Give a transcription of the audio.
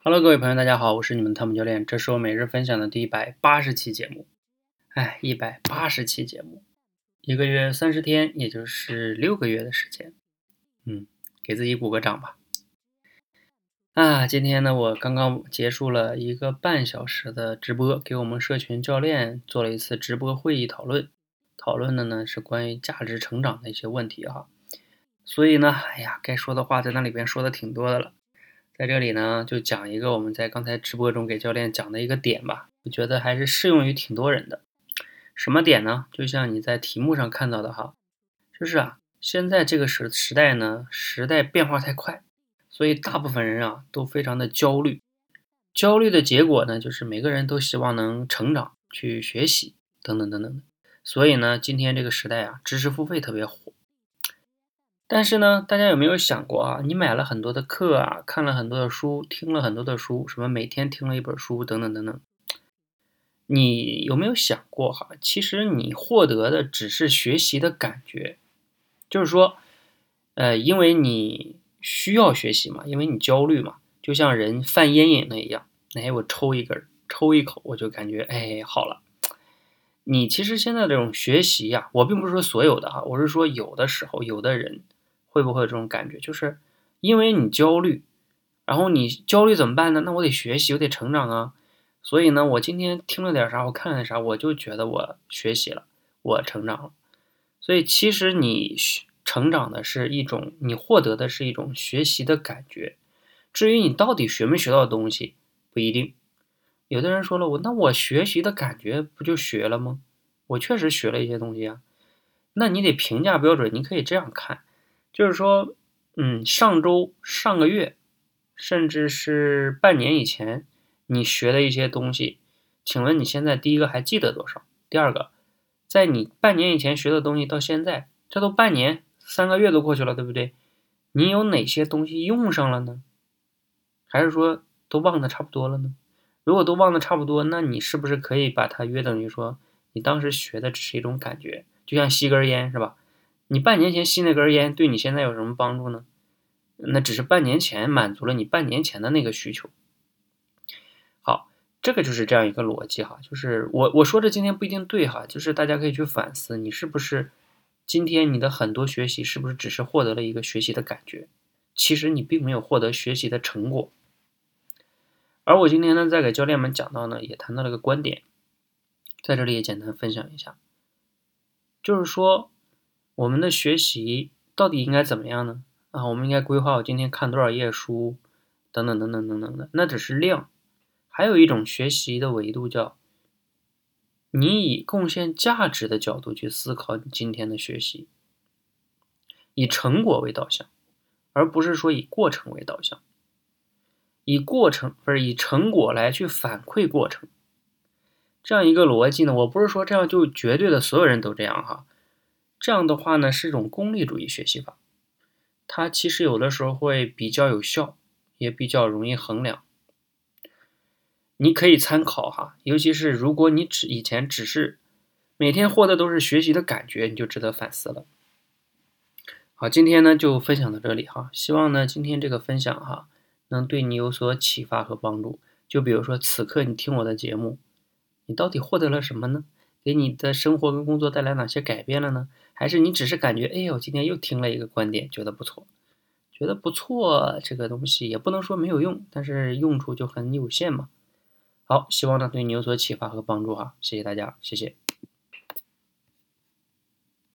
Hello，各位朋友，大家好，我是你们汤姆教练，这是我每日分享的第一百八十期节目。哎，一百八十期节目，一个月三十天，也就是六个月的时间。嗯，给自己鼓个掌吧。啊，今天呢，我刚刚结束了一个半小时的直播，给我们社群教练做了一次直播会议讨论，讨论的呢是关于价值成长的一些问题哈。所以呢，哎呀，该说的话在那里边说的挺多的了。在这里呢，就讲一个我们在刚才直播中给教练讲的一个点吧，我觉得还是适用于挺多人的。什么点呢？就像你在题目上看到的哈，就是啊，现在这个时时代呢，时代变化太快，所以大部分人啊都非常的焦虑。焦虑的结果呢，就是每个人都希望能成长、去学习等等等等。所以呢，今天这个时代啊，知识付费特别火。但是呢，大家有没有想过啊？你买了很多的课啊，看了很多的书，听了很多的书，什么每天听了一本书等等等等，你有没有想过哈？其实你获得的只是学习的感觉，就是说，呃，因为你需要学习嘛，因为你焦虑嘛，就像人犯烟瘾了一样，哎，我抽一根，抽一口，我就感觉哎好了。你其实现在这种学习呀，我并不是说所有的哈，我是说有的时候有的人。会不会有这种感觉？就是因为你焦虑，然后你焦虑怎么办呢？那我得学习，我得成长啊。所以呢，我今天听了点啥，我看了点啥，我就觉得我学习了，我成长了。所以其实你成长的是一种，你获得的是一种学习的感觉。至于你到底学没学到东西，不一定。有的人说了，我那我学习的感觉不就学了吗？我确实学了一些东西啊。那你得评价标准，你可以这样看。就是说，嗯，上周、上个月，甚至是半年以前，你学的一些东西，请问你现在第一个还记得多少？第二个，在你半年以前学的东西到现在，这都半年、三个月都过去了，对不对？你有哪些东西用上了呢？还是说都忘得差不多了呢？如果都忘得差不多，那你是不是可以把它约等于说，你当时学的只是一种感觉，就像吸根烟，是吧？你半年前吸那根烟，对你现在有什么帮助呢？那只是半年前满足了你半年前的那个需求。好，这个就是这样一个逻辑哈，就是我我说的今天不一定对哈，就是大家可以去反思，你是不是今天你的很多学习是不是只是获得了一个学习的感觉，其实你并没有获得学习的成果。而我今天呢，在给教练们讲到呢，也谈到了一个观点，在这里也简单分享一下，就是说。我们的学习到底应该怎么样呢？啊，我们应该规划我今天看多少页书，等等等等等等的，那只是量。还有一种学习的维度叫，你以贡献价值的角度去思考你今天的学习，以成果为导向，而不是说以过程为导向。以过程不是以成果来去反馈过程，这样一个逻辑呢？我不是说这样就绝对的所有人都这样哈。这样的话呢，是一种功利主义学习法，它其实有的时候会比较有效，也比较容易衡量。你可以参考哈，尤其是如果你只以前只是每天获得都是学习的感觉，你就值得反思了。好，今天呢就分享到这里哈，希望呢今天这个分享哈能对你有所启发和帮助。就比如说此刻你听我的节目，你到底获得了什么呢？给你的生活跟工作带来哪些改变了呢？还是你只是感觉，哎呦，今天又听了一个观点，觉得不错，觉得不错，这个东西也不能说没有用，但是用处就很有限嘛。好，希望呢对你有所启发和帮助哈，谢谢大家，谢谢。